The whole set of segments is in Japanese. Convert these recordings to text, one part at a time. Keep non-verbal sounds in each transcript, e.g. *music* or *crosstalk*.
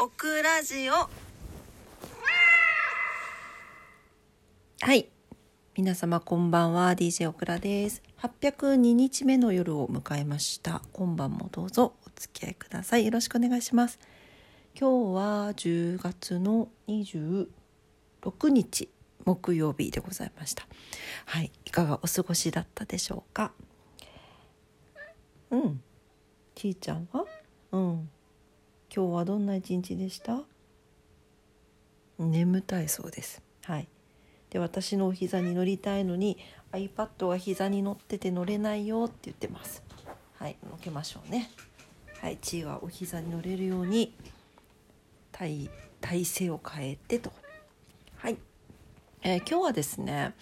オクラジオはい。皆様こんばんは。DJ オクラです。802日目の夜を迎えました。今晩もどうぞお付き合いください。よろしくお願いします。今日は10月の26日木曜日でございました。はい。いかがお過ごしだったでしょうか？うん。ちーちゃんは？うん。今日はどんな一日でした？眠たいそうです。はい。で私のお膝に乗りたいのに iPad が膝に乗ってて乗れないよって言ってます。はい。乗けましょうね。はい。地位はお膝に乗れるように体体勢を変えてと。はい、えー今日はですね、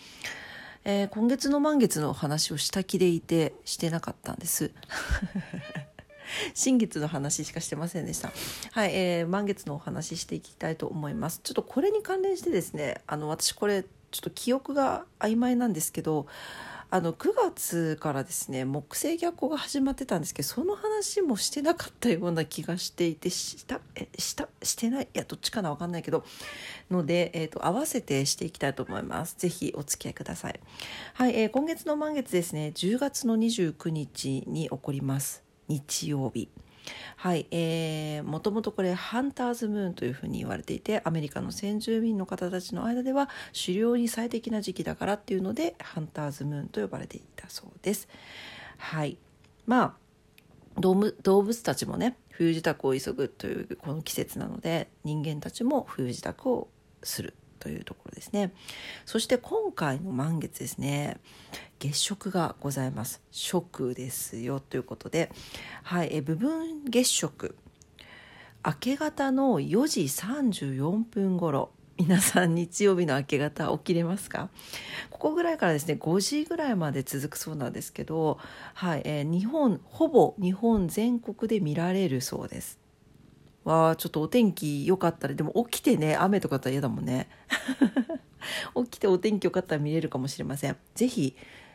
えー今月の満月の話をした気でいてしてなかったんです新月の話しかしてませんでした。はい、えー満月のお話ししていきたいと思います。ちょっとこれに関連してですね、あの私これちょっと記憶が曖昧なんですけど、あの9月からですね木星逆行が始まってたんですけどその話もしてなかったような気がしていてしたえしたしてない？いやどっちかな分かんないけど。ので、えー、と合わせてしていきたいと思います。ぜひお付き合いください。はい、えー今月の満月ですね10月の29日に起こります。日曜日。はい、えー、もともとこれハンターズムーンというふうに言われていてアメリカの先住民の方たちの間では狩猟に最適な時期だからっていうのでハンターズムーンと呼ばれていたそうです。はい。まあ動物動物たちもね冬支度を急ぐというこの季節なので人間たちも冬支度をする。というところですね。そして今回の満月ですね。月食がございます。食ですよということで。はい。え部分月食。明け方の4時34分頃。皆さん日曜日の明け方起きれますか？ここぐらいからですね5時ぐらいまで続くそうなんですけど、はい。えー日本ほぼ日本全国で見られるそうです。わあちょっとお天気良かったらでも起きてね雨とかだったら嫌だもんね。*laughs* 起きてお天気良かったら見れるかもしれません。ぜひ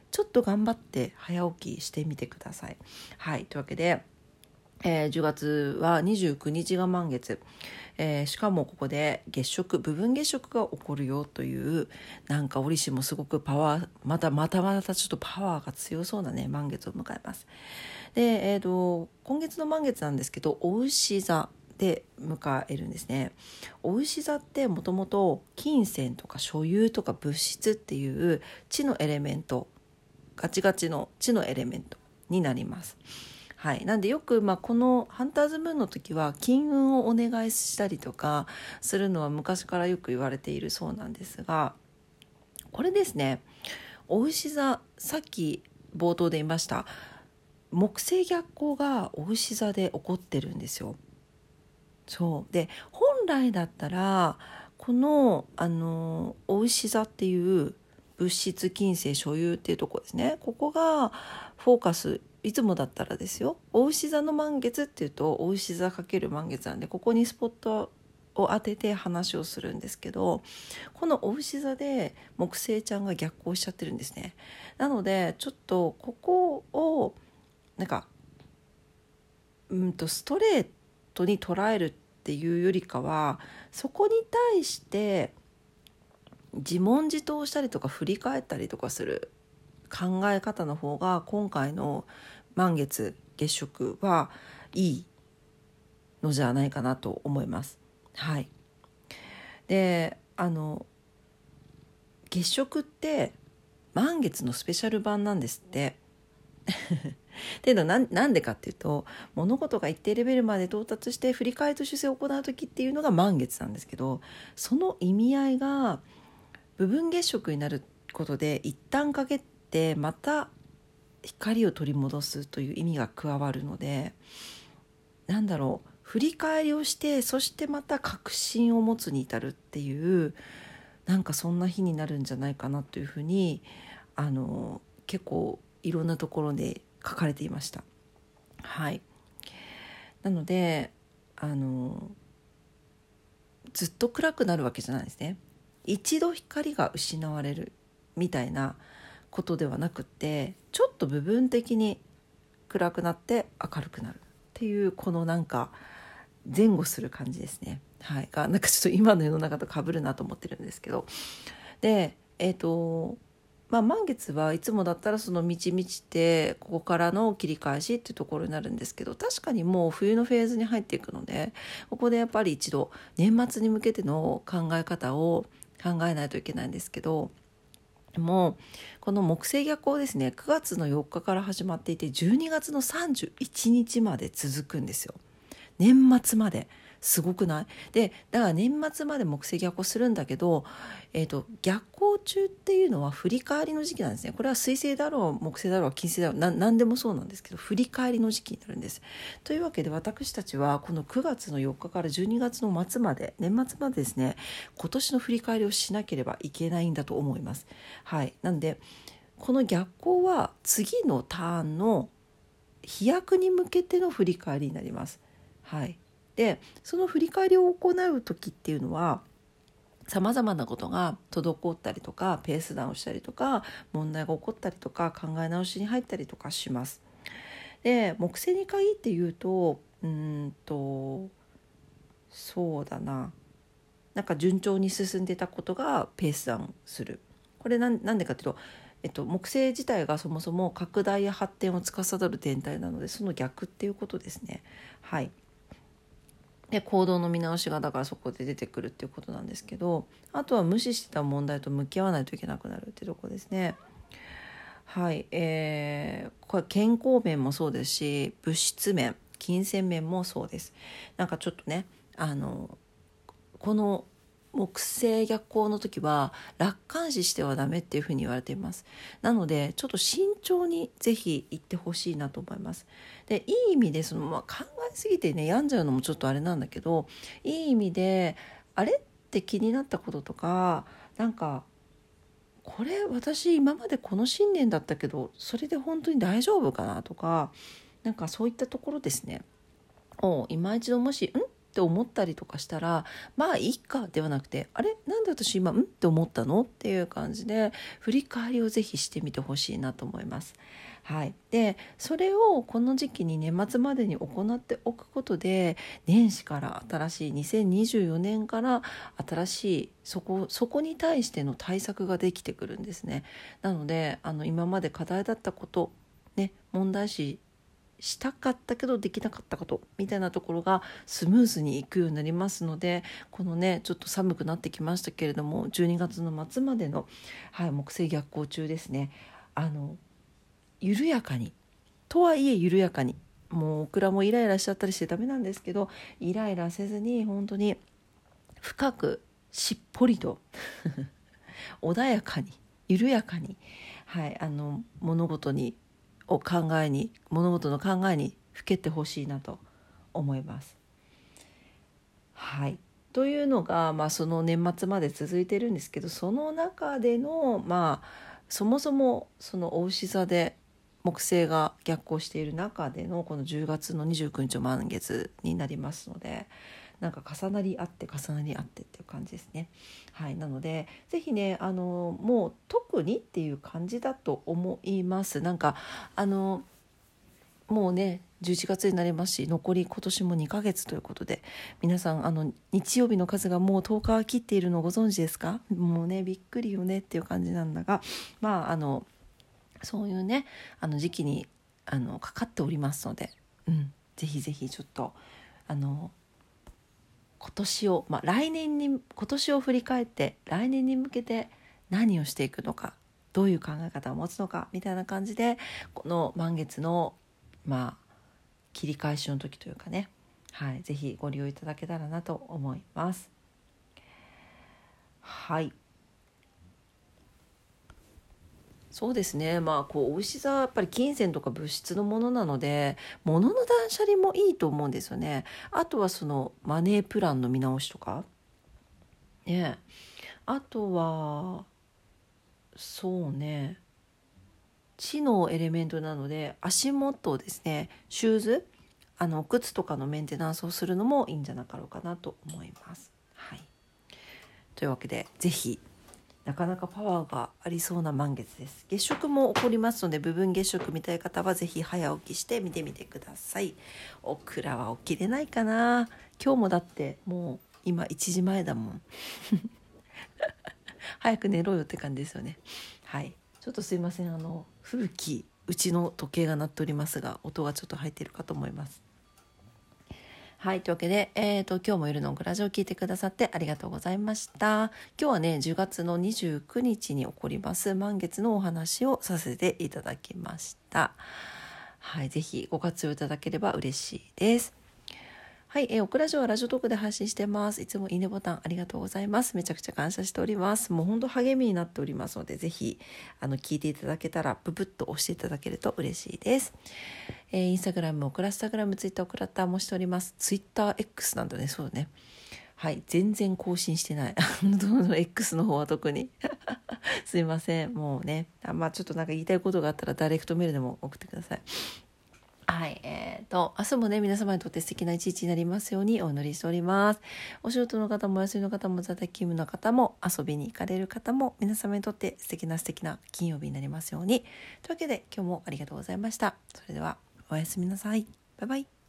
ちょっと頑張って早起きしてみてください。はいというわけでえー10月は29日が満月、えーしかもここで月食部分月食が起こるよというなんか折しもすごくパワーまたまたまたちょっとパワーが強そうなね満月を迎えます。で、えー、と今月の満月なんですけどお牛座。で迎えるんですね。お牛座ってもともと金銭とか所有とか物質っていう地のエレメントガチガチの地のエレメントになります。はい、なんでよく、まあ、このハンターズムーンの時は金運をお願いしたりとかするのは昔からよく言われているそうなんですがこれですね。お牛座さっき冒頭で言いました木星逆行がお牛座で起こってるんですよ。そう。で本来だったらこのあのお牛座っていう物質金星所有っていうとこですね。ここがフォーカスいつもだったらですよ。お牛座の満月っていうとお牛座かける満月なんでここにスポットを当てて話をするんですけどこのお牛座で木星ちゃんが逆行しちゃってるんですね。なのでちょっとここをなんかうんとストレートに捉えるっていうよりかはそこに対して自問自答したりとか振り返ったりとかする考え方の方が今回の満月月食はいいのじゃないかなと思います。はい、であの月食って満月のスペシャル版なんですって。っていうのはなんでかっていうと物事が一定レベルまで到達して振り返りと修正を行う時っていうのが満月なんですけどその意味合いが部分月食になることで一旦かけてまた光を取り戻すという意味が加わるのでなんだろう振り返りをしてそしてまた確信を持つに至るっていうなんかそんな日になるんじゃないかなというふうにあの結構いろんなところで書かれていました。はい、なのであのずっと暗くなるわけじゃないですね。一度光が失われるみたいなことではなくってちょっと部分的に暗くなって明るくなるっていうこのなんか前後する感じですね。はい、がなんかちょっと今の世の中と被るなと思ってるんですけどでえっ、ー、とまあ、満月はいつもだったらその満ち満ちてここからの切り返しっていうところになるんですけど確かにもう冬のフェーズに入っていくのでここでやっぱり一度年末に向けての考え方を考えないといけないんですけどもうこの木星逆行ですね9月の4日から始まっていて12月の31日まで続くんですよ。年末まで。すごくない？でだから年末まで木星逆行するんだけど、えーと、逆行中っていうのは振り返りの時期なんですねこれは水星だろう木星だろう金星だろうな何でもそうなんですけど振り返りの時期になるんです。というわけで私たちはこの9月の4日から12月の末まで年末までですね今年の振り返りをしなければいけないんだと思います。はい、なんでこの逆行は次のターンの飛躍に向けての振り返りになります。はい、でその振り返りを行う時っていうのはさまざまなことが滞ったりとかペースダウンしたりとか問題が起こったりとか考え直しに入ったりとかします。で木星に限って言うとうんとそうだななんか順調に進んでたことがペースダウンする。これなんでかっていうとえっと、木星自体がそもそも拡大や発展を司る天体なのでその逆っていうことですね。はい、で行動の見直しがだからそこで出てくるっていうことなんですけどあとは無視してた問題と向き合わないといけなくなるっていうとこですね。はいえー、これ健康面もそうですし物質面金銭面もそうです。なんかちょっとねあのこの木星逆行の時は楽観視してはダメっていうふうに言われています。なのでちょっと慎重にぜひ行ってほしいなと思います。でいい意味でその、まあ、考えすぎてね病んじゃうのもちょっとあれなんだけどいい意味であれって気になったこととかなんかこれ私今までこの信念だったけどそれで本当に大丈夫かなとかなんかそういったところですね。を今一度もし「ん？って思ったりとかしたらまあいいかではなくてあれ？なんで私今んって思ったの？っていう感じで振り返りをぜひしてみてほしいなと思います。はい、でそれをこの時期に年末までに行っておくことで年始から新しい2024年から新しいそこそこに対しての対策ができてくるんですね。なのであの今まで課題だったことね問題視したかったけどできなかったことみたいなところがスムーズにいくようになりますのでこのねちょっと寒くなってきましたけれども12月の末までの、はい、木星逆行中ですね。あの緩やかにとはいえ緩やかにもうオクラもイライラしちゃったりしてダメなんですけどイライラせずに本当に深くしっぽりと *laughs* 穏やかに緩やかに、はい、あの物事にを考えに物事の考えにふけてほしいなと思います。はいというのが、まあ、その年末まで続いてるんですけどその中でのまあそもそもそのお牛座で木星が逆行している中でのこの10月の29日満月になりますのでなんか重なり合って重なり合ってっていう感じですね。はい、なので是非ねあのもう特にっていう感じだと思います。なんかあのもうね11月になりますし残り今年も2ヶ月ということで皆さんあの日曜日の数がもう10日切っているのご存知ですか？もうねびっくりよねっていう感じなんだがまああのそういうねあの時期にあのかかっておりますので、うん、ぜひぜひちょっとあの今年を、まあ、来年に今年を振り返って来年に向けて何をしていくのかどういう考え方を持つのかみたいな感じでこの満月のまあ切り返しの時というかねはい、ぜひご利用いただけたらなと思います。はいそうですね。まあこうお牛座はやっぱり金銭とか物質のものなので物の断捨離もいいと思うんですよね。あとはそのマネープランの見直しとか。ね。あとはそうね。知のエレメントなので足元ですね。シューズ。あの靴とかのメンテナンスをするのもいいんじゃなかろうかなと思います。はい、というわけで是非なかなかパワーがありそうな満月です。月食も起こりますので部分月食見たい方は是非早起きして見てみてください。オクラは起きれないかな。今日もだってもう今1時前だもん。*laughs* 早く寝ろよって感じですよね。はい。ちょっとすいません。あの吹雪うちの時計が鳴っておりますが音がちょっと入ってるかと思います。はい。というわけで、えっ、ー、と、今日も夜のグラジオを聞いてくださってありがとうございました。今日はね、10月の29日に起こります満月のお話をさせていただきました。はい。ぜひご活用いただければ嬉しいです。はい、えー、オクラジオはラジオトークで配信してます。いつもいいねボタンありがとうございます。めちゃくちゃ感謝しております。もう本当励みになっておりますので、ぜひ、あの、聞いていただけたら、ブブッと押していただけると嬉しいです。えー、インスタグラム、オクラスタグラム、ツイッター、オクラッターもしております。ツイッター X なんだね、そうね。はい、全然更新してない。*laughs* X の方は特に。*laughs* すいません。もうね。あまあちょっとなんか言いたいことがあったらダイレクトメールでも送ってください。はい、えーと、明日もね、皆様にとって素敵な一日になりますようにお祈りしております。お仕事の方もお休みの方も在宅勤務の方も遊びに行かれる方も皆様にとって素敵な素敵な金曜日になりますように。というわけで今日もありがとうございました。それではおやすみなさい。バイバイ。